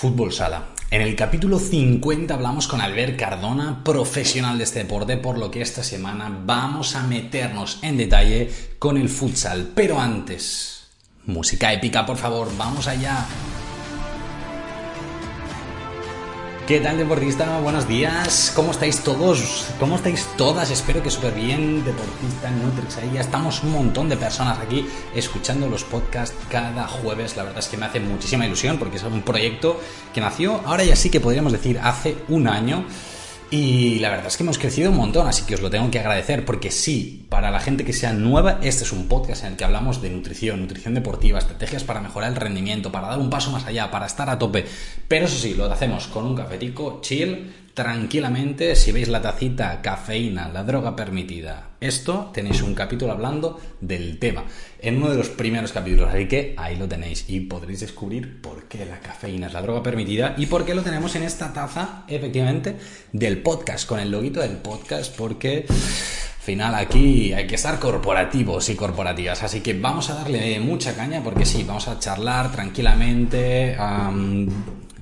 Fútbol Sala. En el capítulo 50 hablamos con Albert Cardona, profesional de este deporte, por lo que esta semana vamos a meternos en detalle con el futsal. Pero antes, música épica, por favor, vamos allá. ¿Qué tal deportista? Buenos días. ¿Cómo estáis todos? ¿Cómo estáis todas? Espero que súper bien, deportista Nutrix. Ahí ya estamos un montón de personas aquí escuchando los podcasts cada jueves. La verdad es que me hace muchísima ilusión porque es un proyecto que nació, ahora ya sí que podríamos decir, hace un año. Y la verdad es que hemos crecido un montón, así que os lo tengo que agradecer, porque sí, para la gente que sea nueva, este es un podcast en el que hablamos de nutrición, nutrición deportiva, estrategias para mejorar el rendimiento, para dar un paso más allá, para estar a tope. Pero eso sí, lo hacemos con un cafetico chill, tranquilamente, si veis la tacita, cafeína, la droga permitida. Esto tenéis un capítulo hablando del tema, en uno de los primeros capítulos, así que ahí lo tenéis y podréis descubrir por qué la cafeína es la droga permitida y por qué lo tenemos en esta taza, efectivamente, del podcast, con el loguito del podcast, porque al final aquí hay que estar corporativos y corporativas, así que vamos a darle mucha caña porque sí, vamos a charlar tranquilamente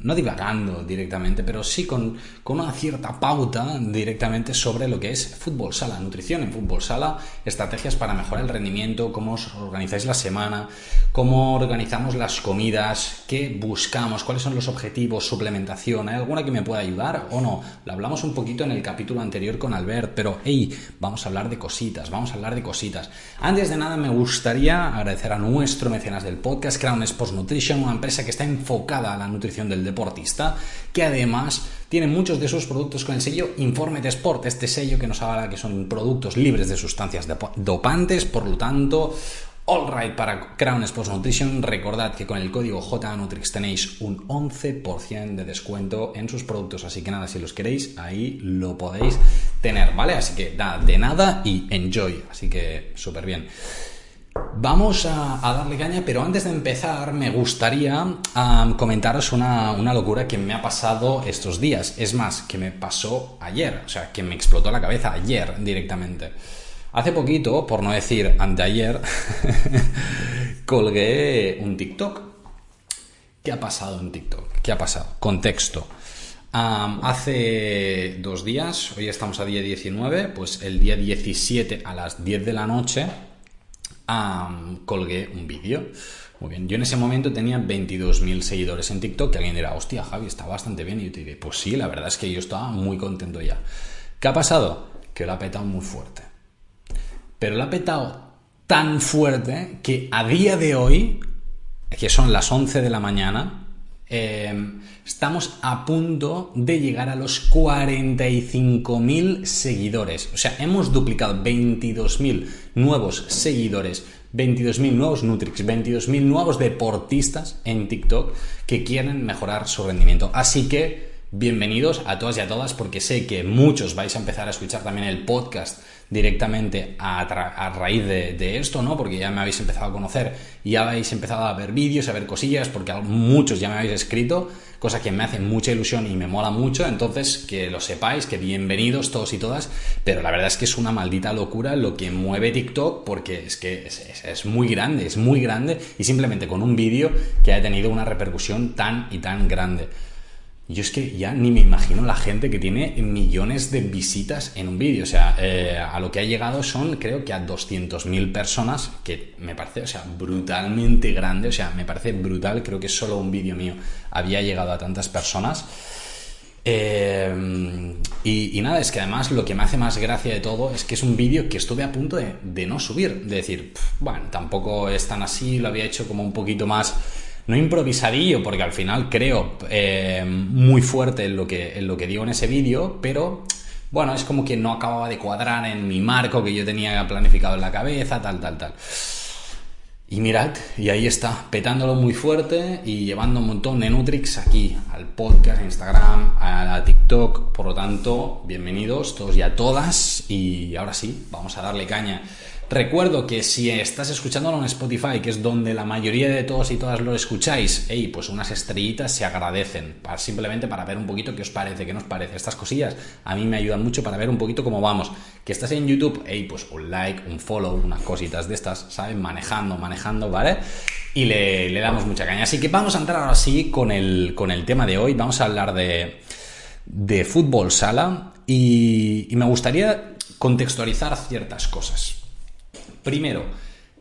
no divagando directamente, pero sí con, una cierta pauta directamente sobre lo que es fútbol sala, nutrición en fútbol sala, estrategias para mejorar el rendimiento, cómo os organizáis la semana, cómo organizamos las comidas, qué buscamos, cuáles son los objetivos, suplementación, ¿hay alguna que me pueda ayudar o no? Lo hablamos un poquito en el capítulo anterior con Albert, pero hey, vamos a hablar de cositas, vamos a hablar de cositas. Antes de nada me gustaría agradecer a nuestro mecenas del podcast, Crown Sports Nutrition, una empresa que está enfocada a la nutrición del deportista, que además tiene muchos de sus productos con el sello Informe de Sport, este sello que nos habla que son productos libres de sustancias dopantes, por lo tanto, All right para Crown Sports Nutrition. Recordad que con el código JNutrix tenéis un 11% de descuento en sus productos. Así que nada, si los queréis, ahí lo podéis tener, ¿vale? Así que nada, de nada y enjoy. Así que súper bien. Vamos a, darle caña, pero antes de empezar me gustaría comentaros una, una, locura que me ha pasado estos días. Es más, que me pasó ayer, o sea, que me explotó la cabeza ayer directamente. Hace poquito, por no decir anteayer, colgué un TikTok. ¿Qué ha pasado en TikTok? ¿Qué ha pasado? Contexto. hace dos días, hoy estamos a día 19, pues el día 17 a las 10 de la noche colgué un vídeo. Muy bien, yo en ese momento tenía 22.000 seguidores en TikTok, que alguien dirá, hostia, Javi, está bastante bien. Y yo te diré, pues sí, la verdad es que yo estaba muy contento ya. ¿Qué ha pasado? Que lo ha petado muy fuerte. Pero lo ha petado tan fuerte que a día de hoy, que son las 11 de la mañana, Em, estamos a punto de llegar a los 45.000 seguidores. O sea, hemos duplicado 22.000 nuevos seguidores, 22.000 nuevos Nutrix, 22.000 nuevos deportistas en TikTok que quieren mejorar su rendimiento. Así que bienvenidos a todas y a todas porque sé que muchos vais a empezar a escuchar también el podcast directamente a, raíz de, esto, ¿no? Porque ya me habéis empezado a conocer, ya habéis empezado a ver vídeos, a ver cosillas, porque muchos ya me habéis escrito, cosa que me hace mucha ilusión y me mola mucho, entonces que lo sepáis, que bienvenidos todos y todas, pero la verdad es que es una maldita locura lo que mueve TikTok, porque es que es, es muy grande, es muy grande, y simplemente con un vídeo que ha tenido una repercusión tan y tan grande. Yo es que ya ni me imagino la gente que tiene millones de visitas en un vídeo. O sea, eh, a lo que ha llegado son, creo que a 200.000 personas, que me parece, o sea, brutalmente grande. O sea, me parece brutal. Creo que solo un vídeo mío había llegado a tantas personas. Eh, y, nada, es que además lo que me hace más gracia de todo es que es un vídeo que estuve a punto de, de no subir. De decir, bueno, tampoco es tan así, lo había hecho como un poquito más no improvisadillo, porque al final creo eh, muy fuerte en lo, que, en lo que digo en ese vídeo, pero bueno, es como que no acababa de cuadrar en mi marco que yo tenía planificado en la cabeza, tal, tal, tal. Y mirad, y ahí está, petándolo muy fuerte y llevando un montón de Nutrix aquí, al podcast, a Instagram, a TikTok. Por lo tanto, bienvenidos todos y a todas. Y ahora sí, vamos a darle caña. Recuerdo que si estás escuchándolo en Spotify, que es donde la mayoría de todos y todas lo escucháis, hey, pues unas estrellitas se agradecen, simplemente para ver un poquito qué os parece, qué nos parece. Estas cosillas a mí me ayudan mucho para ver un poquito cómo vamos. Que estás en YouTube, hey, pues un like, un follow, unas cositas de estas, ¿sabes? Manejando, manejando, ¿vale? y le, damos mucha caña. Así que vamos a entrar ahora sí con el, con el tema de hoy. Vamos a hablar de, de fútbol sala y me gustaría contextualizar ciertas cosas. Primero,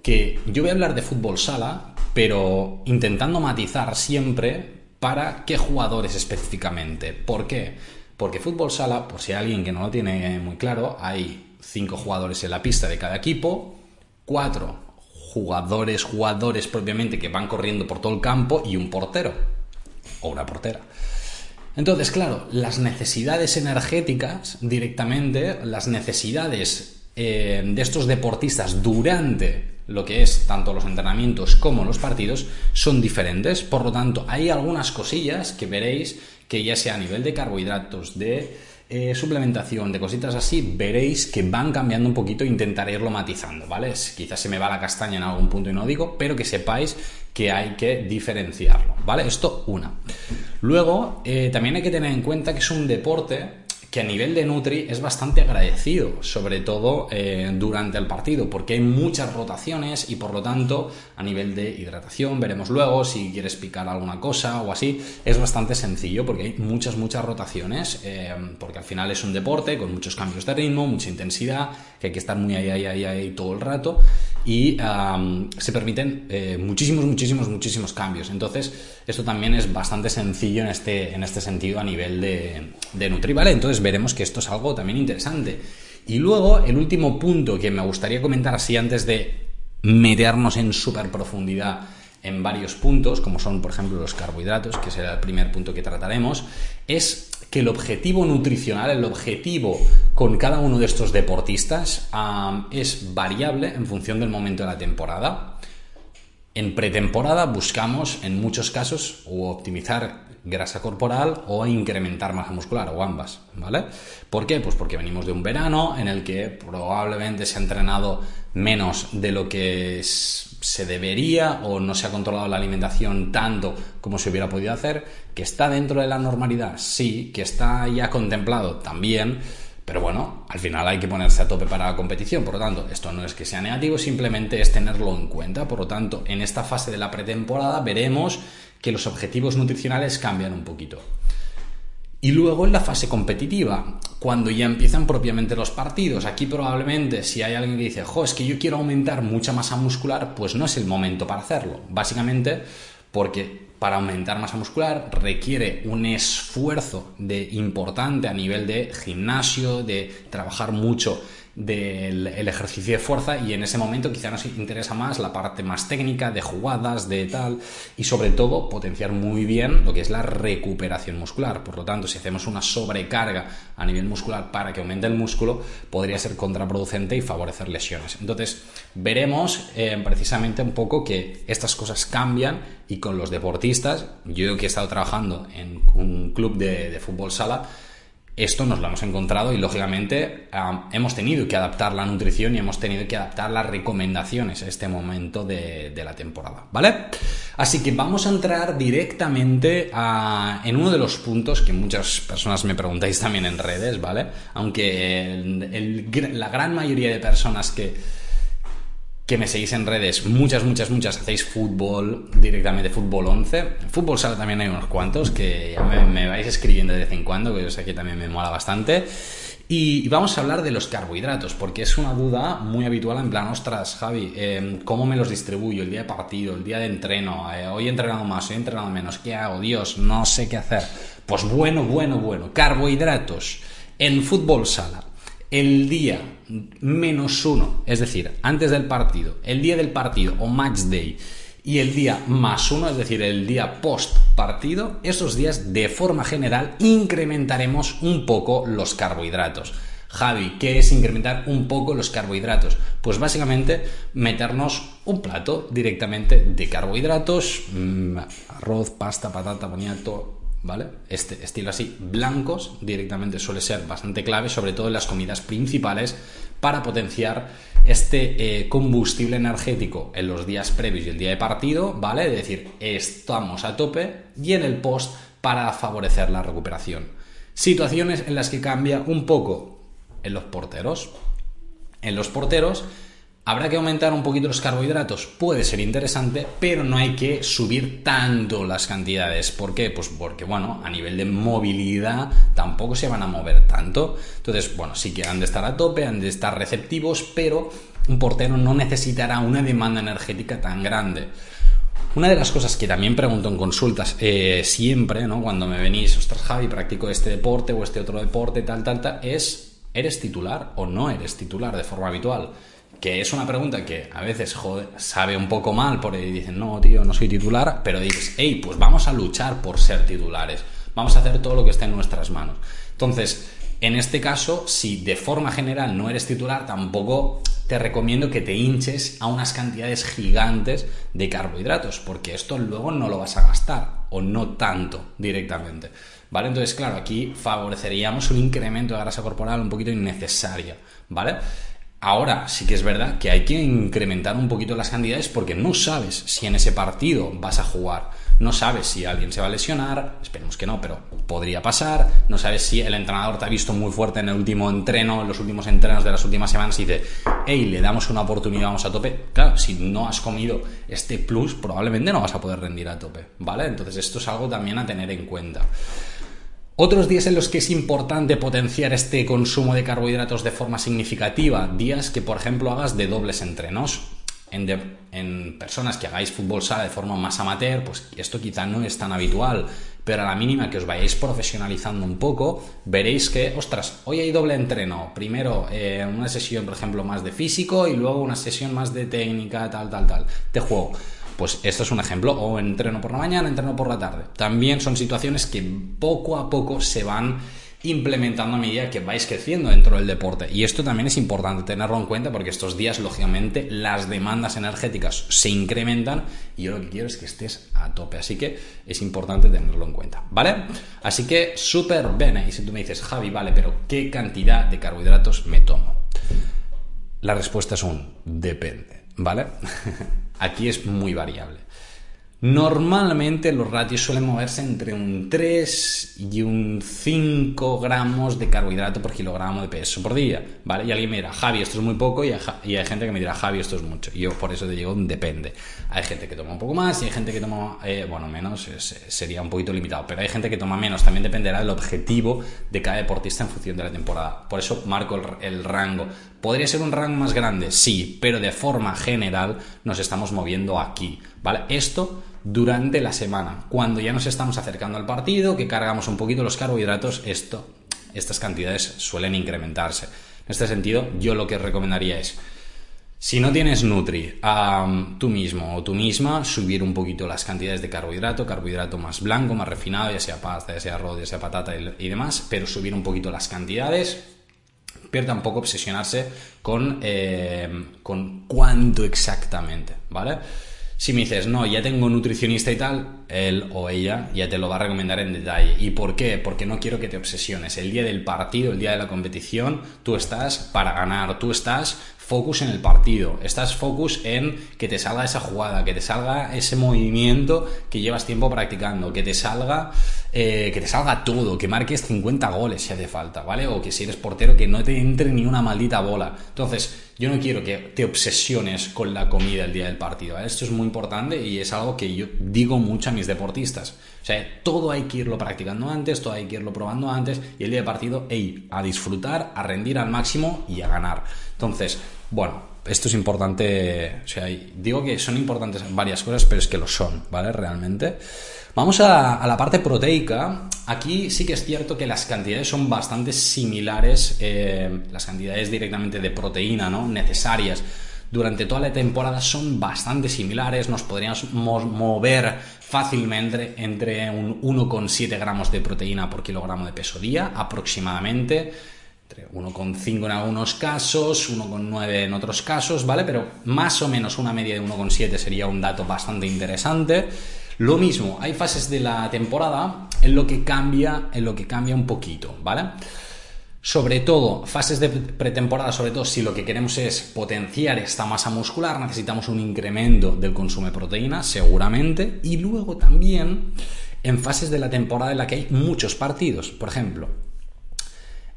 que yo voy a hablar de fútbol sala, pero intentando matizar siempre para qué jugadores específicamente. ¿Por qué? Porque fútbol sala, por si hay alguien que no lo tiene muy claro, hay cinco jugadores en la pista de cada equipo, cuatro jugadores, jugadores propiamente que van corriendo por todo el campo y un portero o una portera. Entonces, claro, las necesidades energéticas directamente, las necesidades eh, de estos deportistas durante lo que es tanto los entrenamientos como los partidos son diferentes. Por lo tanto, hay algunas cosillas que veréis que ya sea a nivel de carbohidratos, de eh, suplementación, de cositas así, veréis que van cambiando un poquito e intentaré irlo matizando, ¿vale? Quizás se me va la castaña en algún punto y no digo, pero que sepáis que hay que diferenciarlo, ¿vale? Esto una. Luego, eh, también hay que tener en cuenta que es un deporte que a nivel de Nutri es bastante agradecido, sobre todo eh, durante el partido, porque hay muchas rotaciones y por lo tanto a nivel de hidratación, veremos luego si quieres picar alguna cosa o así, es bastante sencillo porque hay muchas, muchas rotaciones, eh, porque al final es un deporte con muchos cambios de ritmo, mucha intensidad, que hay que estar muy ahí, ahí, ahí, ahí todo el rato y se permiten eh, muchísimos, muchísimos, muchísimos cambios. Entonces, esto también es bastante sencillo en este, en este sentido a nivel de, de Nutri, ¿vale? Entonces veremos que esto es algo también interesante. Y luego, el último punto que me gustaría comentar así antes de meternos en súper profundidad en varios puntos, como son, por ejemplo, los carbohidratos, que será el primer punto que trataremos, es que el objetivo nutricional, el objetivo con cada uno de estos deportistas es variable en función del momento de la temporada. En pretemporada buscamos, en muchos casos, o optimizar grasa corporal o incrementar masa muscular, o ambas, ¿vale? ¿Por qué? Pues porque venimos de un verano en el que probablemente se ha entrenado menos de lo que se debería o no se ha controlado la alimentación tanto como se hubiera podido hacer, que está dentro de la normalidad, sí, que está ya contemplado también, pero bueno, al final hay que ponerse a tope para la competición, por lo tanto, esto no es que sea negativo, simplemente es tenerlo en cuenta, por lo tanto, en esta fase de la pretemporada veremos que los objetivos nutricionales cambian un poquito. Y luego en la fase competitiva, cuando ya empiezan propiamente los partidos, aquí probablemente si hay alguien que dice, jo, es que yo quiero aumentar mucha masa muscular, pues no es el momento para hacerlo. Básicamente porque para aumentar masa muscular requiere un esfuerzo de, importante a nivel de gimnasio, de trabajar mucho del ejercicio de fuerza y en ese momento quizá nos interesa más la parte más técnica de jugadas, de tal y sobre todo potenciar muy bien lo que es la recuperación muscular. Por lo tanto, si hacemos una sobrecarga a nivel muscular para que aumente el músculo, podría ser contraproducente y favorecer lesiones. Entonces, veremos eh, precisamente un poco que estas cosas cambian y con los deportistas, yo que he estado trabajando en un club de, de fútbol sala, esto nos lo hemos encontrado y lógicamente hemos tenido que adaptar la nutrición y hemos tenido que adaptar las recomendaciones a este momento de, la temporada, ¿vale? Así que vamos a entrar directamente en uno de los puntos que muchas personas me preguntáis también en redes, ¿vale? Aunque la gran mayoría de personas que que me seguís en redes, muchas, muchas, muchas, hacéis fútbol, directamente fútbol 11. Fútbol sala también hay unos cuantos que ya me, vais escribiendo de vez en cuando, que yo sé que también me mola bastante. Y, vamos a hablar de los carbohidratos, porque es una duda muy habitual en plan, ostras, Javi, em, ¿cómo me los distribuyo el día de partido, el día de entreno? Eh, hoy he entrenado más, hoy he entrenado menos, ¿qué hago? Dios, no sé qué hacer. Pues bueno, bueno, bueno, carbohidratos en fútbol sala el día menos uno, es decir, antes del partido, el día del partido o match day y el día más uno, es decir, el día post partido, esos días de forma general incrementaremos un poco los carbohidratos. Javi, ¿qué es incrementar un poco los carbohidratos? Pues básicamente meternos un plato directamente de carbohidratos, mm, arroz, pasta, patata, boniato, ¿vale? Este estilo así, blancos, directamente suele ser bastante clave, sobre todo en las comidas principales, para potenciar este eh, combustible energético en los días previos y el día de partido, ¿vale? Es decir, estamos a tope y en el post para favorecer la recuperación. Situaciones en las que cambia un poco en los porteros. En los porteros ¿Habrá que aumentar un poquito los carbohidratos? Puede ser interesante, pero no hay que subir tanto las cantidades. ¿Por qué? Pues porque, bueno, a nivel de movilidad tampoco se van a mover tanto. Entonces, bueno, sí que han de estar a tope, han de estar receptivos, pero un portero no necesitará una demanda energética tan grande. Una de las cosas que también pregunto en consultas eh, siempre, ¿no? Cuando me venís, ostras, Javi, practico este deporte o este otro deporte, tal, tal, tal, es, ¿eres titular o no eres titular de forma habitual? Que es una pregunta que a veces sabe un poco mal porque dicen, no, tío, no soy titular, pero dices, hey, pues vamos a luchar por ser titulares, vamos a hacer todo lo que esté en nuestras manos. Entonces, en este caso, si de forma general no eres titular, tampoco te recomiendo que te hinches a unas cantidades gigantes de carbohidratos, porque esto luego no lo vas a gastar, o no tanto directamente. ¿Vale? Entonces, claro, aquí favoreceríamos un incremento de grasa corporal un poquito innecesaria, ¿vale? Ahora sí que es verdad que hay que incrementar un poquito las cantidades porque no sabes si en ese partido vas a jugar, no sabes si alguien se va a lesionar, esperemos que no, pero podría pasar, no sabes si el entrenador te ha visto muy fuerte en el último entreno, en los últimos entrenos de las últimas semanas y dice, hey, le damos una oportunidad, vamos a tope. Claro, si no has comido este plus, probablemente no vas a poder rendir a tope, ¿vale? Entonces esto es algo también a tener en cuenta. Otros días en los que es importante potenciar este consumo de carbohidratos de forma significativa, días que por ejemplo hagas de dobles entrenos. En, personas que hagáis fútbol sala de forma más amateur, pues esto quizá no es tan habitual, pero a la mínima que os vayáis profesionalizando un poco, veréis que, ostras, hoy hay doble entreno. Primero eh, una sesión, por ejemplo, más de físico y luego una sesión más de técnica, tal, tal, tal, de juego. Pues esto es un ejemplo, o entreno por la mañana, entreno por la tarde. También son situaciones que poco a poco se van implementando a medida que vais creciendo dentro del deporte. Y esto también es importante tenerlo en cuenta porque estos días, lógicamente, las demandas energéticas se incrementan y yo lo que quiero es que estés a tope. Así que es importante tenerlo en cuenta, ¿vale? Así que súper bien. Y si tú me dices, Javi, vale, pero ¿qué cantidad de carbohidratos me tomo? La respuesta es un depende, ¿vale? Aquí es muy variable. Normalmente los ratios suelen moverse entre un 3 y un 5 gramos de carbohidrato por kilogramo de peso por día. Y alguien me dirá, Javi, esto es muy poco, y hay, gente que me dirá, Javi, esto es mucho. Y yo por eso te digo, depende. Hay gente que toma un poco más y hay gente que toma, eh, bueno, menos, sería un poquito limitado, pero hay gente que toma menos, también dependerá del objetivo de cada deportista en función de la temporada. Por eso marco el rango. ¿Podría ser un rango más grande? Sí, pero de forma general nos estamos moviendo aquí, ¿vale? Esto durante la semana. Cuando ya nos estamos acercando al partido, que cargamos un poquito los carbohidratos, esto, estas cantidades suelen incrementarse. En este sentido, yo lo que recomendaría es, si no tienes Nutri, tú mismo o tú misma, subir un poquito las cantidades de carbohidrato, carbohidrato más blanco, más refinado, ya sea pasta, ya sea arroz, ya sea patata y, demás, pero subir un poquito las cantidades, pero tampoco obsesionarse con, eh, con cuánto exactamente, ¿vale? Si me dices, no, ya tengo nutricionista y tal, él o ella ya te lo va a recomendar en detalle. ¿Y por qué? Porque no quiero que te obsesiones. El día del partido, el día de la competición, tú estás para ganar, tú estás focus en el partido, estás focus en que te salga esa jugada, que te salga ese movimiento que llevas tiempo practicando, que te salga, eh, que te salga todo, que marques 50 goles si hace falta, ¿vale? O que si eres portero que no te entre ni una maldita bola. Entonces, yo no quiero que te obsesiones con la comida el día del partido. Esto es muy importante y es algo que yo digo mucho a mis deportistas. O sea, todo hay que irlo practicando antes, todo hay que irlo probando antes y el día del partido, hey, a disfrutar, a rendir al máximo y a ganar. Entonces, bueno, esto es importante, o sea, digo que son importantes varias cosas, pero es que lo son, ¿vale? Realmente. Vamos a, la parte proteica. Aquí sí que es cierto que las cantidades son bastante similares, eh, las cantidades directamente de proteína, ¿no? Necesarias durante toda la temporada son bastante similares, nos podríamos mover fácilmente entre un 1,7 gramos de proteína por kilogramo de peso día aproximadamente 1,5 en algunos casos, 1,9 en otros casos, ¿vale? Pero más o menos una media de 1,7 sería un dato bastante interesante. Lo mismo, hay fases de la temporada en lo que cambia, en lo que cambia un poquito, ¿vale? Sobre todo, fases de pretemporada, sobre todo si lo que queremos es potenciar esta masa muscular, necesitamos un incremento del consumo de proteína, seguramente, y luego también en fases de la temporada en la que hay muchos partidos. Por ejemplo,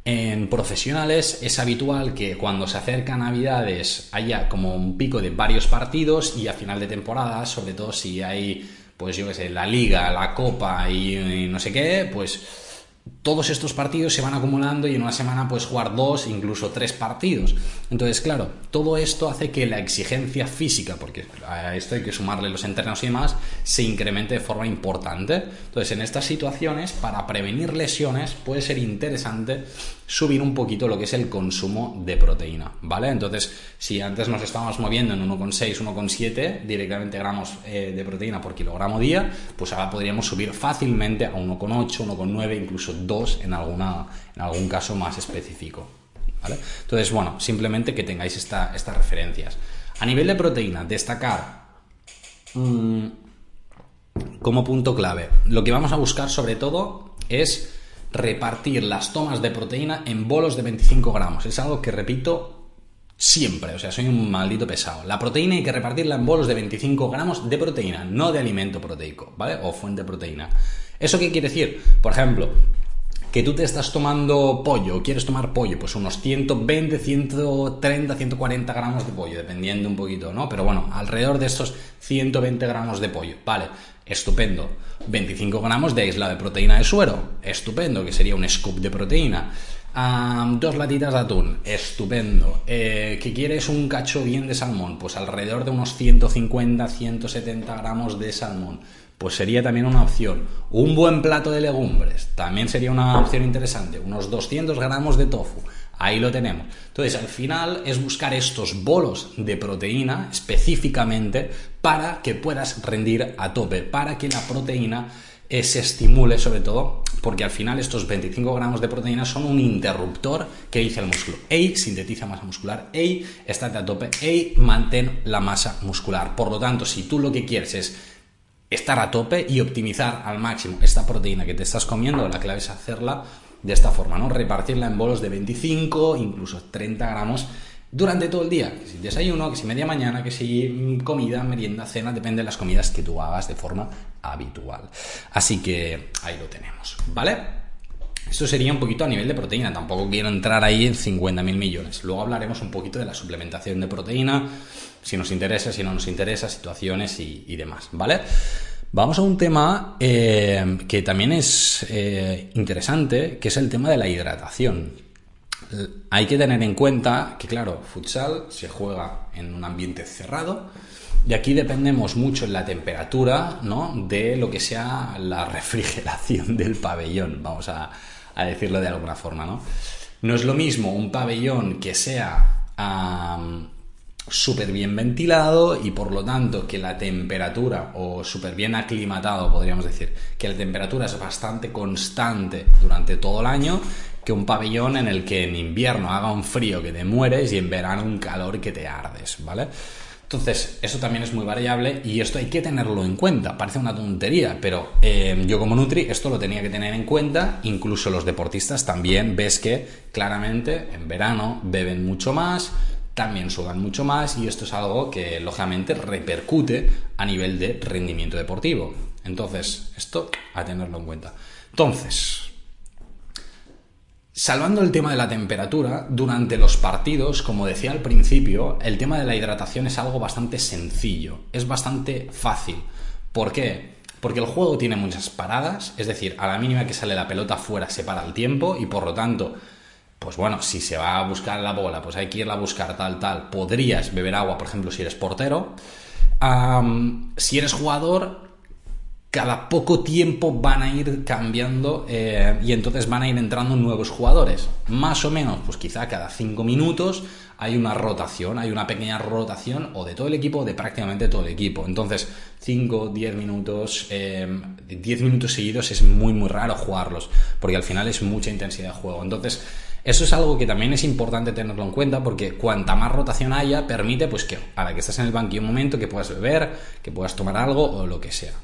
En profesionales es habitual que cuando se acerca Navidades haya como un pico de varios partidos y a final de temporada, sobre todo si hay, pues yo qué sé, la liga, la copa y, no sé qué, pues todos estos partidos se van acumulando y en una semana puedes jugar dos, incluso tres partidos. Entonces, claro, todo esto hace que la exigencia física, porque a esto hay que sumarle los entrenos y demás, se incremente de forma importante. Entonces, en estas situaciones, para prevenir lesiones, puede ser interesante subir un poquito lo que es el consumo de proteína, ¿vale? Entonces, si antes nos estábamos moviendo en 1,6, 1,7 directamente gramos eh, de proteína por kilogramo día, pues ahora podríamos subir fácilmente a 1,8, 1,9, incluso 2 en, alguna, en algún caso más específico. Entonces, bueno, simplemente que tengáis estas referencias. A nivel de proteína, destacar mm, como punto clave, lo que vamos a buscar sobre todo es repartir las tomas de proteína en bolos de 25 gramos. Es algo que repito siempre, o sea, soy un maldito pesado. La proteína hay que repartirla en bolos de 25 gramos de proteína, no de alimento proteico, ¿vale? O fuente de proteína. ¿Eso qué quiere decir? Por ejemplo, que tú te estás tomando pollo, quieres tomar pollo, pues unos 120, 130, 140 gramos de pollo, dependiendo un poquito, ¿no? Pero bueno, alrededor de estos 120 gramos de pollo, vale, estupendo. 25 gramos de isla de proteína de suero, estupendo, que sería un scoop de proteína. dos latitas de atún, estupendo. Eh, ¿Que quieres un cacho bien de salmón? Pues alrededor de unos 150, 170 gramos de salmón pues sería también una opción. Un buen plato de legumbres, también sería una opción interesante. Unos 200 gramos de tofu, ahí lo tenemos. Entonces, al final es buscar estos bolos de proteína específicamente para que puedas rendir a tope, para que la proteína eh, se estimule sobre todo, porque al final estos 25 gramos de proteína son un interruptor que dice el músculo, ey, sintetiza masa muscular, ey, estate a tope, ey, mantén la masa muscular. Por lo tanto, si tú lo que quieres es estar a tope y optimizar al máximo esta proteína que te estás comiendo, la clave es hacerla de esta forma, ¿no? Repartirla en bolos de 25, incluso 30 gramos durante todo el día. Que si desayuno, que si media mañana, que si mm, comida, merienda, cena, depende de las comidas que tú hagas de forma habitual. Así que ahí lo tenemos, ¿vale? Esto sería un poquito a nivel de proteína, tampoco quiero entrar ahí en 50.000 millones. Luego hablaremos un poquito de la suplementación de proteína, si nos interesa, si no nos interesa, situaciones y, demás, ¿vale? Vamos a un tema eh, que también es eh, interesante, que es el tema de la hidratación. Hay que tener en cuenta que, claro, futsal se juega en un ambiente cerrado y aquí dependemos mucho en la temperatura, ¿no? De lo que sea la refrigeración del pabellón, vamos a, decirlo de alguna forma, ¿no? No es lo mismo un pabellón que sea súper bien ventilado y por lo tanto que la temperatura, o súper bien aclimatado, podríamos decir, que la temperatura es bastante constante durante todo el año, que un pabellón en el que en invierno haga un frío que te mueres y en verano un calor que te ardes, ¿vale? Entonces, eso también es muy variable y esto hay que tenerlo en cuenta. Parece una tontería, pero eh, yo como Nutri esto lo tenía que tener en cuenta. Incluso los deportistas también ves que claramente en verano beben mucho más, también sudan mucho más y esto es algo que lógicamente repercute a nivel de rendimiento deportivo. Entonces, esto a tenerlo en cuenta. Entonces, Salvando el tema de la temperatura, durante los partidos, como decía al principio, el tema de la hidratación es algo bastante sencillo, es bastante fácil. ¿Por qué? Porque el juego tiene muchas paradas, es decir, a la mínima que sale la pelota fuera se para el tiempo y por lo tanto pues bueno, si se va a buscar la bola, pues hay que irla a buscar tal, tal. Podrías beber agua, por ejemplo, si eres portero. si eres jugador, cada poco tiempo van a ir cambiando eh, y entonces van a ir entrando nuevos jugadores. Más o menos, pues quizá cada cinco minutos hay una rotación, hay una pequeña rotación o de todo el equipo o de prácticamente todo el equipo. Entonces, 5, 10 minutos, 10 eh, minutos seguidos es muy, muy raro jugarlos, porque al final es mucha intensidad de juego. Entonces, eso es algo que también es importante tenerlo en cuenta porque cuanta más rotación haya, permite pues que a la que estás en el banquillo un momento que puedas beber, que puedas tomar algo o lo que sea.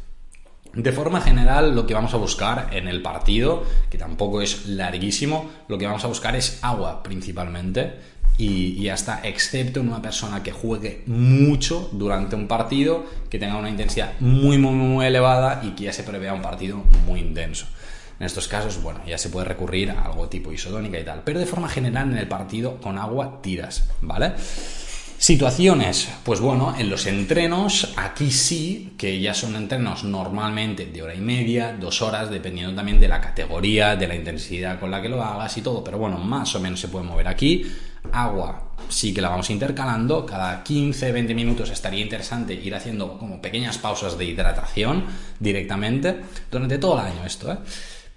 De forma general, lo que vamos a buscar en el partido, que tampoco es larguísimo, lo que vamos a buscar es agua principalmente y, ya está, excepto en una persona que juegue mucho durante un partido, que tenga una intensidad muy, muy, muy elevada y que ya se prevea un partido muy intenso. En estos casos, bueno, ya se puede recurrir a algo tipo isotónica y tal. Pero de forma general en el partido con agua tiras, ¿vale? Situaciones, pues bueno, en los entrenos, aquí sí, que ya son entrenos normalmente de hora y media, dos horas, dependiendo también de la categoría, de la intensidad con la que lo hagas y todo, pero bueno, más o menos se puede mover aquí. Agua, sí que la vamos intercalando, cada 15, 20 minutos estaría interesante ir haciendo como pequeñas pausas de hidratación directamente durante todo el año esto, ¿eh?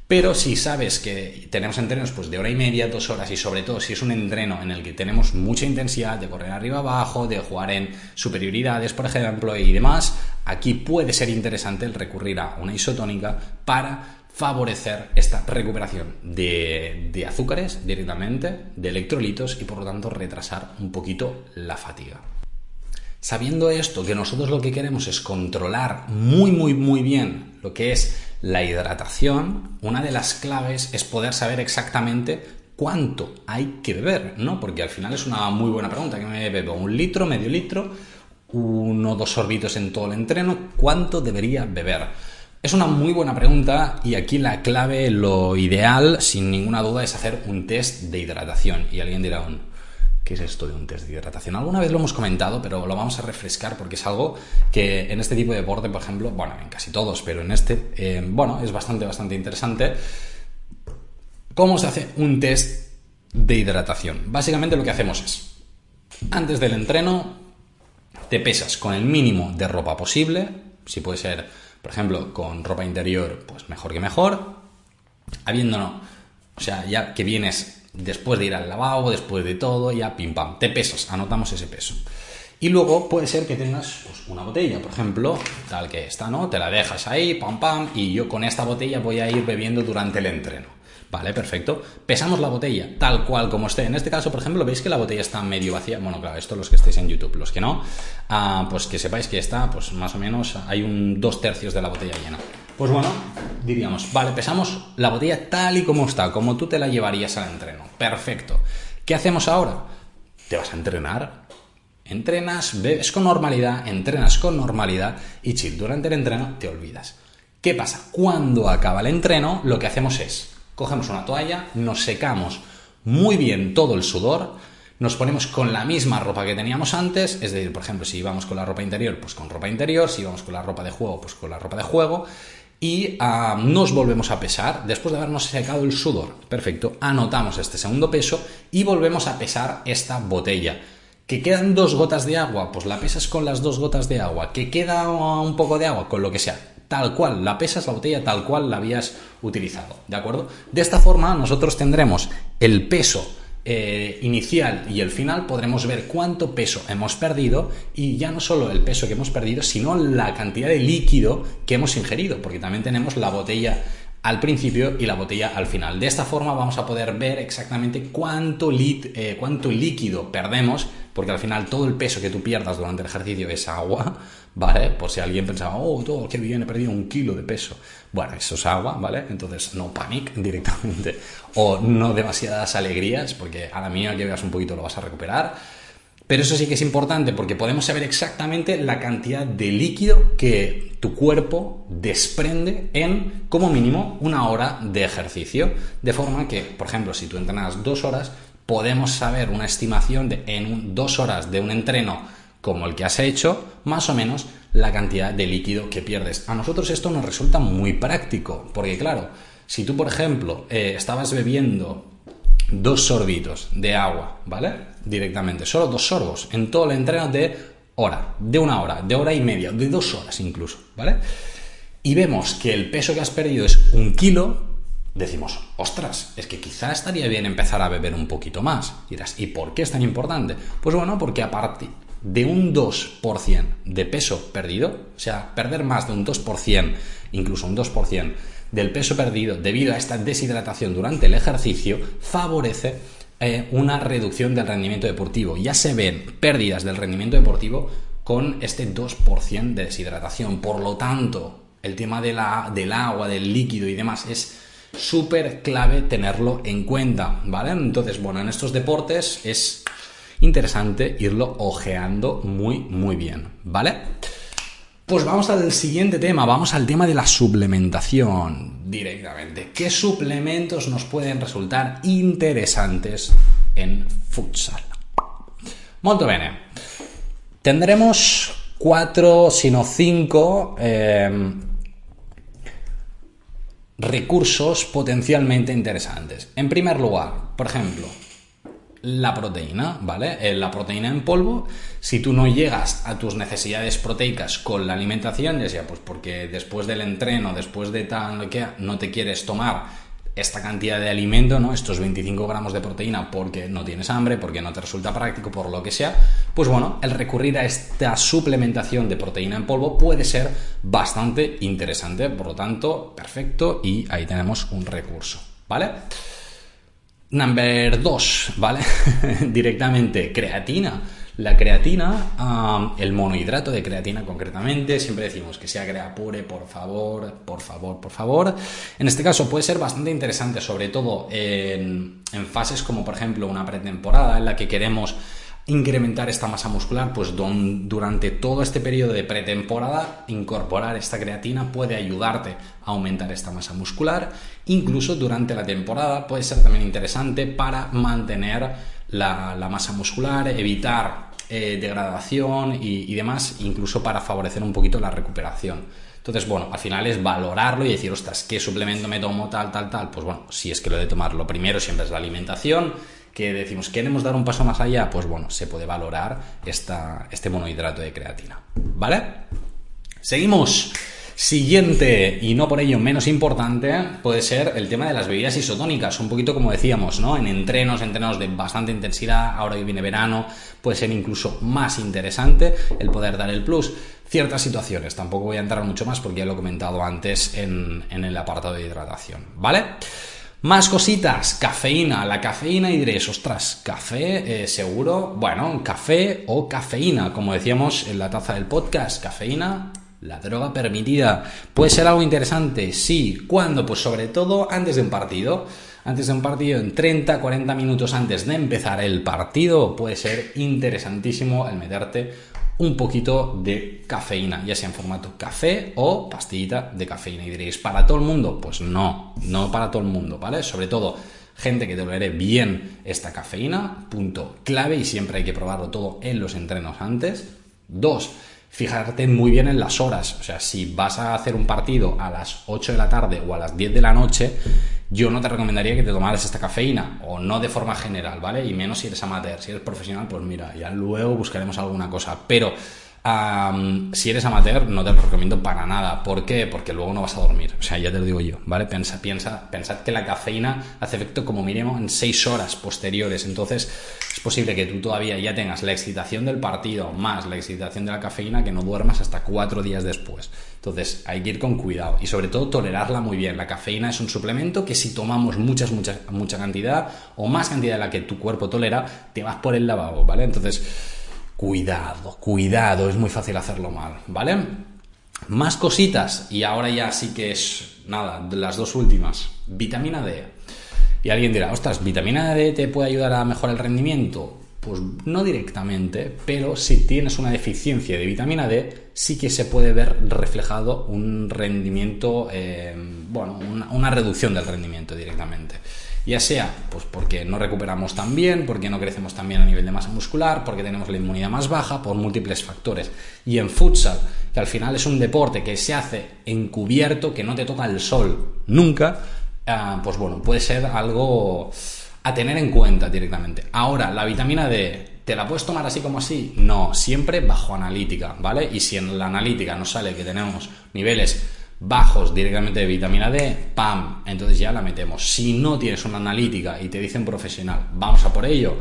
Pero si sabes que tenemos entrenos pues, de hora y media, dos horas, y sobre todo si es un entreno en el que tenemos mucha intensidad de correr arriba abajo, de jugar en superioridades, por ejemplo, y demás, aquí puede ser interesante el recurrir a una isotónica para favorecer esta recuperación de, de azúcares directamente, de electrolitos y por lo tanto retrasar un poquito la fatiga. Sabiendo esto, que nosotros lo que queremos es controlar muy, muy, muy bien lo que es la hidratación, una de las claves es poder saber exactamente cuánto hay que beber, ¿no? Porque al final es una muy buena pregunta, que me bebo un litro, medio litro, uno o dos sorbitos en todo el entreno, ¿cuánto debería beber? Es una muy buena pregunta y aquí la clave, lo ideal, sin ninguna duda, es hacer un test de hidratación. Y alguien dirá, ¿Qué es esto de un test de hidratación? Alguna vez lo hemos comentado, pero lo vamos a refrescar porque es algo que en este tipo de deporte, por ejemplo, bueno, en casi todos, pero en este, eh, bueno, es bastante, bastante interesante. ¿Cómo se hace un test de hidratación? Básicamente lo que hacemos es, antes del entreno, te pesas con el mínimo de ropa posible, si puede ser, por ejemplo, con ropa interior, pues mejor que mejor, habiéndonos, o sea, ya que vienes después de ir al lavabo, después de todo, ya pim pam, te pesas, anotamos ese peso. Y luego puede ser que tengas pues, una botella, por ejemplo, tal que está, ¿no? Te la dejas ahí, pam pam, y yo con esta botella voy a ir bebiendo durante el entreno. Vale, perfecto. Pesamos la botella tal cual como esté. En este caso, por ejemplo, veis que la botella está medio vacía. Bueno, claro, esto los que estéis en YouTube, los que no, ah, pues que sepáis que está, pues más o menos, hay un dos tercios de la botella llena. Pues bueno, diríamos, vale, pesamos la botella tal y como está, como tú te la llevarías al entreno. Perfecto. ¿Qué hacemos ahora? Te vas a entrenar. Entrenas, bebes con normalidad, entrenas con normalidad y chill. Durante el entreno te olvidas. ¿Qué pasa? Cuando acaba el entreno, lo que hacemos es cogemos una toalla, nos secamos muy bien todo el sudor, nos ponemos con la misma ropa que teníamos antes, es decir, por ejemplo, si íbamos con la ropa interior, pues con ropa interior, si íbamos con la ropa de juego, pues con la ropa de juego, y ah, nos volvemos a pesar después de habernos secado el sudor. Perfecto, anotamos este segundo peso y volvemos a pesar esta botella. ¿Que quedan dos gotas de agua? Pues la pesas con las dos gotas de agua. ¿Que queda un poco de agua? Con lo que sea tal cual, la pesas la botella tal cual la habías utilizado, ¿de acuerdo? De esta forma nosotros tendremos el peso eh, inicial y el final, podremos ver cuánto peso hemos perdido y ya no solo el peso que hemos perdido, sino la cantidad de líquido que hemos ingerido, porque también tenemos la botella al principio y la botella al final. De esta forma vamos a poder ver exactamente cuánto, eh, cuánto líquido perdemos, porque al final todo el peso que tú pierdas durante el ejercicio es agua, ¿vale? Por si alguien pensaba, oh, todo, que bien, he perdido un kilo de peso. Bueno, eso es agua, ¿vale? Entonces no panic directamente, o no demasiadas alegrías, porque a la mía que veas un poquito lo vas a recuperar pero eso sí que es importante porque podemos saber exactamente la cantidad de líquido que tu cuerpo desprende en, como mínimo, una hora de ejercicio. De forma que, por ejemplo, si tú entrenas dos horas, podemos saber una estimación de en dos horas de un entreno como el que has hecho, más o menos la cantidad de líquido que pierdes. A nosotros esto nos resulta muy práctico, porque claro, si tú, por ejemplo, eh, estabas bebiendo dos sorbitos de agua, ¿vale? Directamente, solo dos sorbos en todo el entreno de hora, de una hora, de hora y media, de dos horas incluso, ¿vale? Y vemos que el peso que has perdido es un kilo, decimos, ostras, es que quizá estaría bien empezar a beber un poquito más. Y dirás, ¿y por qué es tan importante? Pues bueno, porque aparte de un 2% de peso perdido, o sea, perder más de un 2%, incluso un 2%, del peso perdido debido a esta deshidratación durante el ejercicio favorece eh, una reducción del rendimiento deportivo. Ya se ven pérdidas del rendimiento deportivo con este 2% de deshidratación. Por lo tanto, el tema de la, del agua, del líquido y demás es súper clave tenerlo en cuenta, ¿vale? Entonces, bueno, en estos deportes es interesante irlo ojeando muy, muy bien, ¿vale? Pues vamos al siguiente tema, vamos al tema de la suplementación directamente. ¿Qué suplementos nos pueden resultar interesantes en futsal? Molto bene. Tendremos cuatro, sino cinco eh, recursos potencialmente interesantes. En primer lugar, por ejemplo, la proteína, ¿vale? Eh, la proteína en polvo, si tú no llegas a tus necesidades proteicas con la alimentación, ya sea pues porque después del entreno, después de tal, que no te quieres tomar esta cantidad de alimento, ¿no? Estos 25 gramos de proteína porque no tienes hambre, porque no te resulta práctico, por lo que sea, pues bueno, el recurrir a esta suplementación de proteína en polvo puede ser bastante interesante, por lo tanto, perfecto, y ahí tenemos un recurso, ¿vale? Number 2, ¿vale? Directamente, creatina. La creatina, el monohidrato de creatina concretamente, siempre decimos que sea crea pure, por favor, por favor, por favor. En este caso puede ser bastante interesante, sobre todo en fases como por ejemplo una pretemporada en la que queremos incrementar esta masa muscular, pues durante todo este periodo de pretemporada, incorporar esta creatina puede ayudarte a aumentar esta masa muscular. Incluso durante la temporada puede ser también interesante para mantener la, masa muscular, evitar eh, degradación y, demás, incluso para favorecer un poquito la recuperación. Entonces, bueno, al final es valorarlo y decir, ostras, ¿qué suplemento me tomo tal, tal, tal? Pues bueno, si es que lo de tomar, lo primero siempre es la alimentación, que decimos, queremos dar un paso más allá, pues bueno, se puede valorar este monohidrato de creatina. ¿Vale? Seguimos. Siguiente, y no por ello menos importante, puede ser el tema de las bebidas isotónicas. Un poquito como decíamos, ¿no? En entrenos, entrenos de bastante intensidad, ahora que viene verano, puede ser incluso más interesante el poder dar el plus. Ciertas situaciones, tampoco voy a entrar mucho más porque ya lo he comentado antes en, en el apartado de hidratación, ¿vale? Más cositas, cafeína. La cafeína y diréis, ostras, café, eh, seguro. Bueno, café o cafeína, como decíamos en la taza del podcast, cafeína, la droga permitida. ¿Puede ser algo interesante? Sí. ¿Cuándo? Pues sobre todo antes de un partido. Antes de un partido, en 30, 40 minutos antes de empezar el partido, puede ser interesantísimo el meterte un poquito de cafeína, ya sea en formato café o pastillita de cafeína. Y diréis, ¿para todo el mundo? Pues no, no para todo el mundo, ¿vale? Sobre todo gente que tolere bien esta cafeína, punto clave y siempre hay que probarlo todo en los entrenos antes. Dos, fijarte muy bien en las horas, o sea, si vas a hacer un partido a las 8 de la tarde o a las 10 de la noche, yo no te recomendaría que te tomaras esta cafeína, o no de forma general, ¿vale? Y menos si eres amateur, si eres profesional, pues mira, ya luego buscaremos alguna cosa, pero si eres amateur, no te lo recomiendo para nada. ¿Por qué? Porque luego no vas a dormir. O sea, ya te lo digo yo, ¿vale? Piensa, piensa, pensad que la cafeína hace efecto como mínimo en 6 horas posteriores. Entonces, es posible que tú todavía ya tengas la excitación del partido más la excitación de la cafeína que no duermas hasta 4 días después. Entonces, hay que ir con cuidado y sobre todo tolerarla muy bien. La cafeína es un suplemento que si tomamos muchas, mucha, mucha cantidad o más cantidad de la que tu cuerpo tolera, te vas por el lavabo, ¿vale? Entonces, cuidado, cuidado, es muy fácil hacerlo mal, ¿vale? Más cositas, y ahora ya sí que es, nada, las dos últimas. Vitamina D. Y alguien dirá, ostras, ¿vitamina D te puede ayudar a mejorar el rendimiento? Pues no directamente, pero si tienes una deficiencia de vitamina D, sí que se puede ver reflejado un rendimiento, eh, bueno, una reducción del rendimiento directamente ya sea pues porque no recuperamos tan bien, porque no crecemos tan bien a nivel de masa muscular, porque tenemos la inmunidad más baja, por múltiples factores. Y en futsal, que al final es un deporte que se hace encubierto, que no te toca el sol nunca, ah, pues bueno, puede ser algo tener en cuenta directamente. Ahora, la vitamina D, ¿te la puedes tomar así como así? No, siempre bajo analítica, ¿vale? Y si en la analítica nos sale que tenemos niveles bajos directamente de vitamina D, ¡pam! Entonces ya la metemos. Si no tienes una analítica y te dicen profesional, vamos a por ello,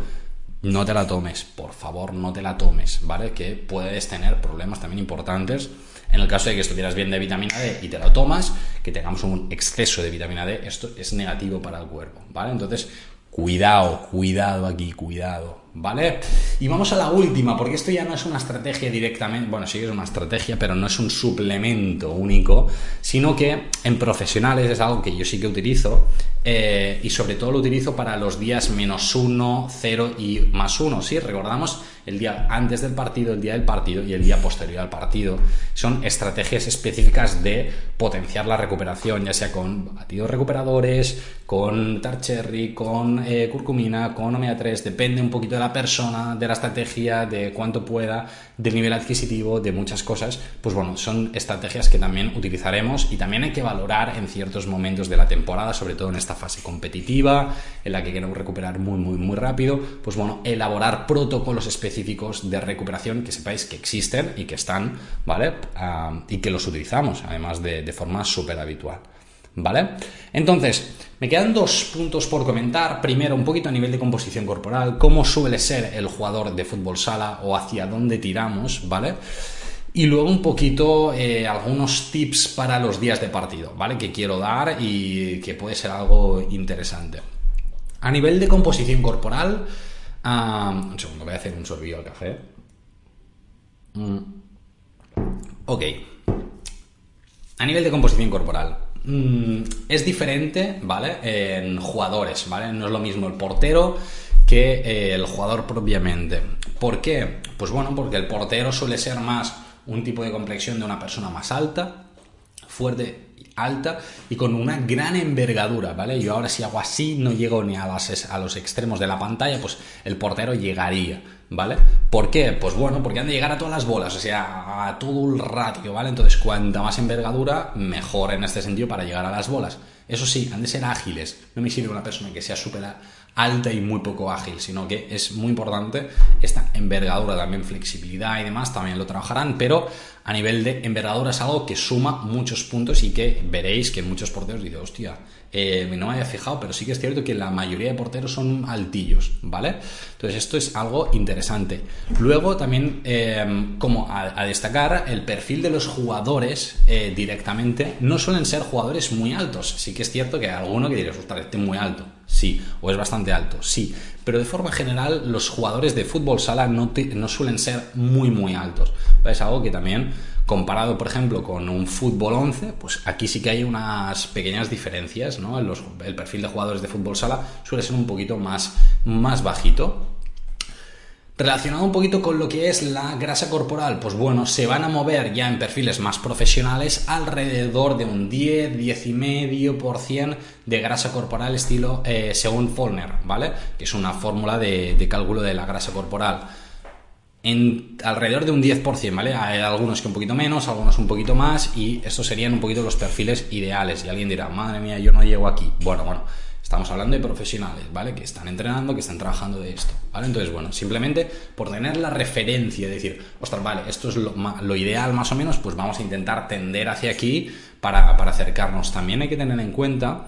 no te la tomes, por favor, no te la tomes, ¿vale? Que puedes tener problemas también importantes. En el caso de que estuvieras bien de vitamina D y te la tomas, que tengamos un exceso de vitamina D, esto es negativo para el cuerpo, ¿vale? Entonces, cuidado, cuidado aquí, cuidado, ¿vale? Y vamos a la última, porque esto ya no es una estrategia directamente, bueno, sí es una estrategia, pero no es un suplemento único, sino que en profesionales es algo que yo sí que utilizo eh, y sobre todo lo utilizo para los días menos uno, cero y más uno, ¿sí? Recordamos el día antes del partido, el día del partido y el día posterior al partido. Son estrategias específicas de potenciar la recuperación, ya sea con batidos recuperadores, con tarcherry, con eh, curcumina, con omega 3, depende un poquito de la persona, de la estrategia, de cuánto pueda, del nivel adquisitivo, de muchas cosas. Pues bueno, son estrategias que también utilizaremos y también hay que valorar en ciertos momentos de la temporada, sobre todo en esta fase competitiva, en la que queremos recuperar muy, muy, muy rápido, pues bueno, elaborar protocolos específicos de recuperación que sepáis que existen y que están, ¿vale? Ah, y que los utilizamos, además de, de forma súper habitual. ¿Vale? Entonces, me quedan dos puntos por comentar. Primero, un poquito a nivel de composición corporal, cómo suele ser el jugador de fútbol sala o hacia dónde tiramos, ¿vale? Y luego un poquito eh, algunos tips para los días de partido, ¿vale? Que quiero dar y que puede ser algo interesante. A nivel de composición corporal, un segundo, voy a hacer un sorbillo al café. Mm. Ok. A nivel de composición corporal, mm, es diferente, ¿vale? En jugadores, ¿vale? No es lo mismo el portero que eh, el jugador propiamente. ¿Por qué? Pues bueno, porque el portero suele ser más un tipo de complexión de una persona más alta, fuerte, alta y con una gran envergadura, ¿vale? Yo ahora si hago así no llego ni a, a los extremos de la pantalla, pues el portero llegaría, ¿vale? ¿Por qué? Pues bueno, porque han de llegar a todas las bolas, o sea, a todo el ratio, ¿vale? Entonces, cuanta más envergadura, mejor en este sentido para llegar a las bolas. Eso sí, han de ser ágiles. No me sirve una persona que sea súper alta y muy poco ágil, sino que es muy importante esta envergadura, también flexibilidad y demás, también lo trabajarán, pero a nivel de envergadura es algo que suma muchos puntos y que veréis que muchos porteros dicen, hostia, eh, no me había fijado, pero sí que es cierto que la mayoría de porteros son altillos, ¿vale? Entonces esto es algo interesante. Luego también, em, como a, destacar, el perfil de los jugadores eh, directamente no suelen ser jugadores muy altos. Sí que es cierto que hay alguno que diría, ostras, este muy alto, sí, o es bastante alto, sí, pero de forma general los jugadores de fútbol sala no, no suelen ser muy, muy altos. Es algo que también comparado, por ejemplo, con un fútbol 11, pues aquí sí que hay unas pequeñas diferencias, ¿no? el perfil de jugadores de fútbol sala suele ser un poquito más, más bajito. Relacionado un poquito con lo que es la grasa corporal, pues bueno, se van a mover ya en perfiles más profesionales alrededor de un 10, 10,5% de grasa corporal estilo eh, según Follner, ¿vale? Que es una fórmula de, de cálculo de la grasa corporal en alrededor de un 10%, ¿vale? Hay algunos que un poquito menos, algunos un poquito más, y estos serían un poquito los perfiles ideales. Y alguien dirá, madre mía, yo no llego aquí. Bueno, bueno, estamos hablando de profesionales, ¿vale? Que están entrenando, que están trabajando de esto, ¿vale? Entonces, bueno, simplemente por tener la referencia, de decir, ostras, vale, esto es lo, ideal más o menos, pues vamos a intentar tender hacia aquí para, para acercarnos. También hay que tener en cuenta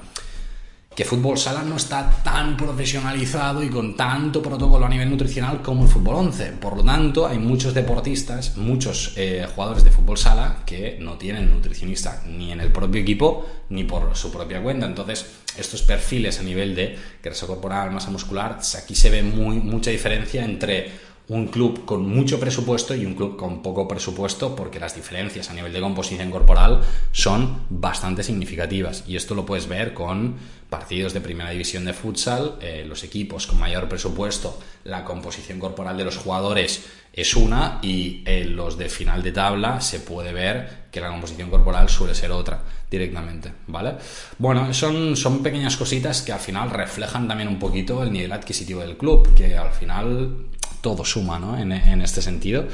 que fútbol sala no está tan profesionalizado y con tanto protocolo a nivel nutricional como el fútbol 11. Por lo tanto, hay muchos deportistas, muchos eh, jugadores de fútbol sala que no tienen nutricionista ni en el propio equipo ni por su propia cuenta. Entonces, estos perfiles a nivel de grasa corporal, masa muscular, aquí se ve muy, mucha diferencia entre un club con mucho presupuesto y un club con poco presupuesto porque las diferencias a nivel de composición corporal son bastante significativas y esto lo puedes ver con partidos de primera división de futsal, eh, los equipos con mayor presupuesto, la composición corporal de los jugadores es una y en los de final de tabla se puede ver que la composición corporal suele ser otra directamente, ¿vale? Bueno, son, son pequeñas cositas que al final reflejan también un poquito el nivel adquisitivo del club, que al final todo suma, ¿no? En, este sentido.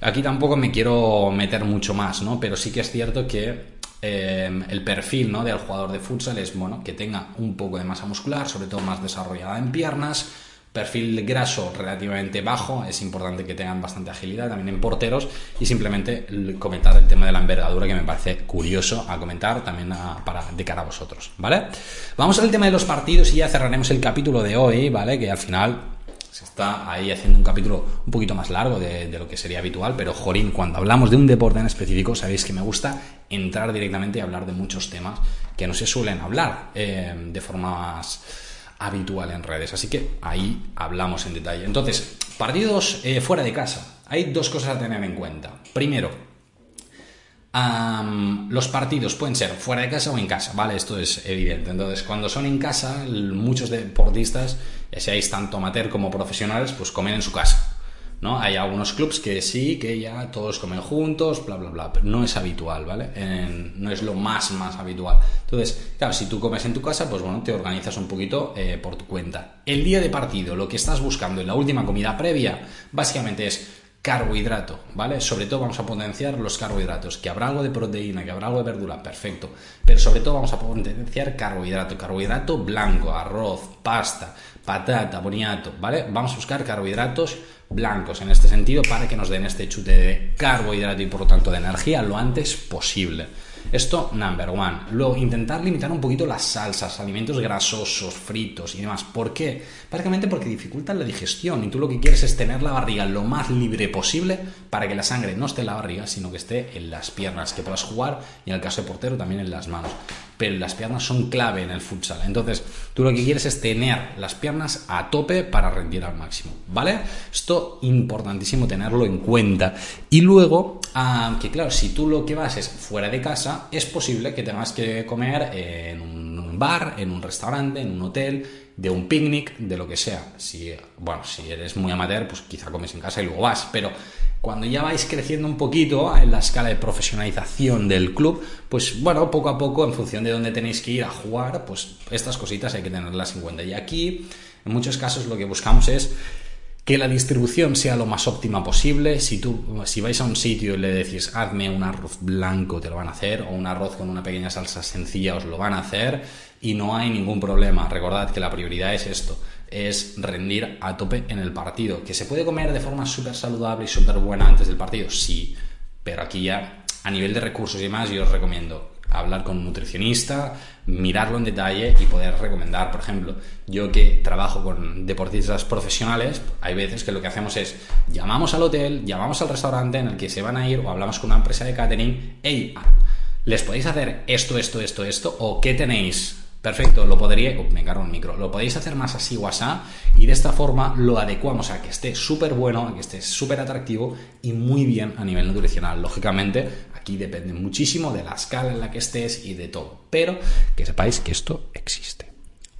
Aquí tampoco me quiero meter mucho más, ¿no? Pero sí que es cierto que em, el perfil ¿no? del jugador de futsal es bueno, que tenga un poco de masa muscular, sobre todo más desarrollada en piernas, perfil graso relativamente bajo, es importante que tengan bastante agilidad también en porteros y simplemente comentar el tema de la envergadura que me parece curioso a comentar también para, de cara a vosotros, ¿vale? Vamos al tema de los partidos y ya cerraremos el capítulo de hoy, ¿vale? Que al final se está ahí haciendo un capítulo un poquito más largo de, lo que sería habitual, pero Jorín, cuando hablamos de un deporte en específico, sabéis que me gusta entrar directamente y hablar de muchos temas que no se suelen hablar eh, de forma más habitual en redes. Así que ahí hablamos en detalle. Entonces, partidos eh, fuera de casa. Hay dos cosas a tener en cuenta. Primero, los partidos pueden ser fuera de casa o en casa, ¿vale? Esto es evidente. Entonces, cuando son en casa, muchos deportistas, ya seáis tanto amateur como profesionales, pues comen en su casa, ¿no? Hay algunos clubs que sí, que ya todos comen juntos, bla, bla, bla, pero no es habitual, ¿vale? no es lo más, más habitual. Entonces, claro, si tú comes en tu casa, pues bueno, te organizas un poquito eh, por tu cuenta. El día de partido, lo que estás buscando en la última comida previa, básicamente es carbohidrato, ¿vale? Sobre todo vamos a potenciar los carbohidratos, que habrá algo de proteína, que habrá algo de verdura, perfecto, pero sobre todo vamos a potenciar carbohidrato, carbohidrato blanco, arroz, pasta, patata, boniato, ¿vale? Vamos a buscar carbohidratos blancos en este sentido para que nos den este chute de carbohidrato y por lo tanto de energía lo antes posible. Esto, number one. Luego, intentar limitar un poquito las salsas, alimentos grasosos, fritos y demás. ¿Por qué? Básicamente porque dificultan la digestión y tú lo que quieres es tener la barriga lo más libre posible para que la sangre no esté en la barriga, sino que esté en las piernas, que puedas jugar y en el caso de portero también en las manos pero las piernas son clave en el futsal. Entonces, tú lo que quieres es tener las piernas a tope para rendir al máximo, ¿vale? Esto importantísimo tenerlo en cuenta. Y luego, ah, que claro, si tú lo que vas es fuera de casa, es posible que tengas que comer en un bar, en un restaurante, en un hotel, de un picnic, de lo que sea. Si, bueno, si eres muy amateur, pues quizá comes en casa y luego vas, pero cuando ya vais creciendo un poquito en la escala de profesionalización del club, pues bueno, poco a poco, en función de dónde tenéis que ir a jugar, pues estas cositas hay que tenerlas en cuenta. Y aquí, en muchos casos, lo que buscamos es que la distribución sea lo más óptima posible. Si tú, si vais a un sitio y le decís, hazme un arroz blanco, te lo van a hacer, o un arroz con una pequeña salsa sencilla, os lo van a hacer, y no hay ningún problema. Recordad que la prioridad es esto es rendir a tope en el partido. ¿Que se puede comer de forma súper saludable y súper buena antes del partido? Sí, pero aquí ya a nivel de recursos y demás yo os recomiendo hablar con un nutricionista, mirarlo en detalle y poder recomendar. Por ejemplo, yo que trabajo con deportistas profesionales, hay veces que lo que hacemos es llamamos al hotel, llamamos al restaurante en el que se van a ir o hablamos con una empresa de catering, hey, ¿les podéis hacer esto, esto, esto, esto? ¿O qué tenéis? Perfecto, lo podría, oh, me encargo un micro, lo podéis hacer más así o así y de esta forma lo adecuamos a que esté súper bueno, a que esté súper atractivo y muy bien a nivel nutricional. Lógicamente, aquí depende muchísimo de la escala en la que estés y de todo, pero que sepáis que esto existe.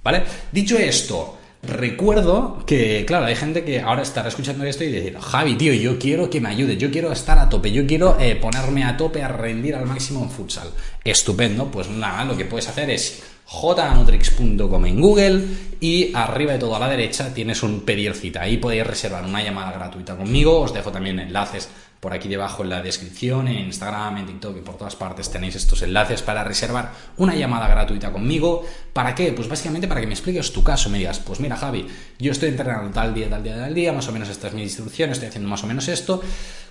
¿Vale? Dicho esto, Recuerdo que, claro, hay gente que ahora estará escuchando esto y decir, Javi, tío, yo quiero que me ayude, yo quiero estar a tope, yo quiero eh, ponerme a tope a rendir al máximo en futsal. Estupendo, pues nada, lo que puedes hacer es jnutrix.com en Google y arriba de todo a la derecha tienes un pedir cita. Ahí podéis reservar una llamada gratuita conmigo. Os dejo también enlaces por aquí debajo en la descripción, en Instagram, en TikTok y por todas partes tenéis estos enlaces para reservar una llamada gratuita conmigo. ¿Para qué? Pues básicamente para que me expliques tu caso. Me digas, pues mira Javi, yo estoy entrenando tal día, tal día, tal día, más o menos esta es mi distribución, estoy haciendo más o menos esto.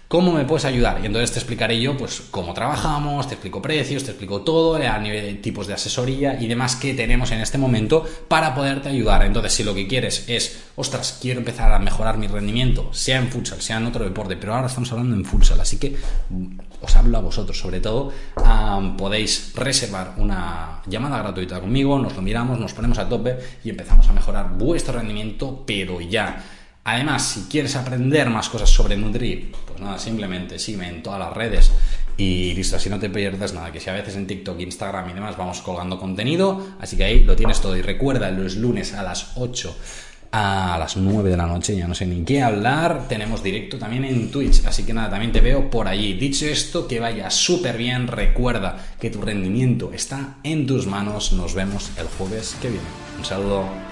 ¿Cómo me puedes ayudar? Y entonces te explicaré yo, pues, cómo trabajamos, te explico precios, te explico todo, a nivel de tipos de asesoría y demás que tenemos en este momento para poderte ayudar. Entonces, si lo que quieres es, ostras, quiero empezar a mejorar mi rendimiento, sea en futsal, sea en otro deporte, pero ahora estamos hablando en futsal, así que mm, os hablo a vosotros sobre todo, podéis reservar una llamada gratuita conmigo, nos lo miramos, nos ponemos a tope y empezamos a mejorar vuestro rendimiento, pero ya. Además, si quieres aprender más cosas sobre Nutri, pues nada, simplemente sígueme en todas las redes y listo, así no te pierdes nada, que si a veces en TikTok, Instagram y demás vamos colgando contenido, así que ahí lo tienes todo. Y recuerda, los lunes a las 8 a las 9 de la noche, ya no sé ni qué hablar, tenemos directo también en Twitch, así que nada, también te veo por allí. Dicho esto, que vaya súper bien, recuerda que tu rendimiento está en tus manos, nos vemos el jueves que viene. Un saludo.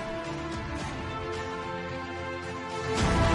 Bye.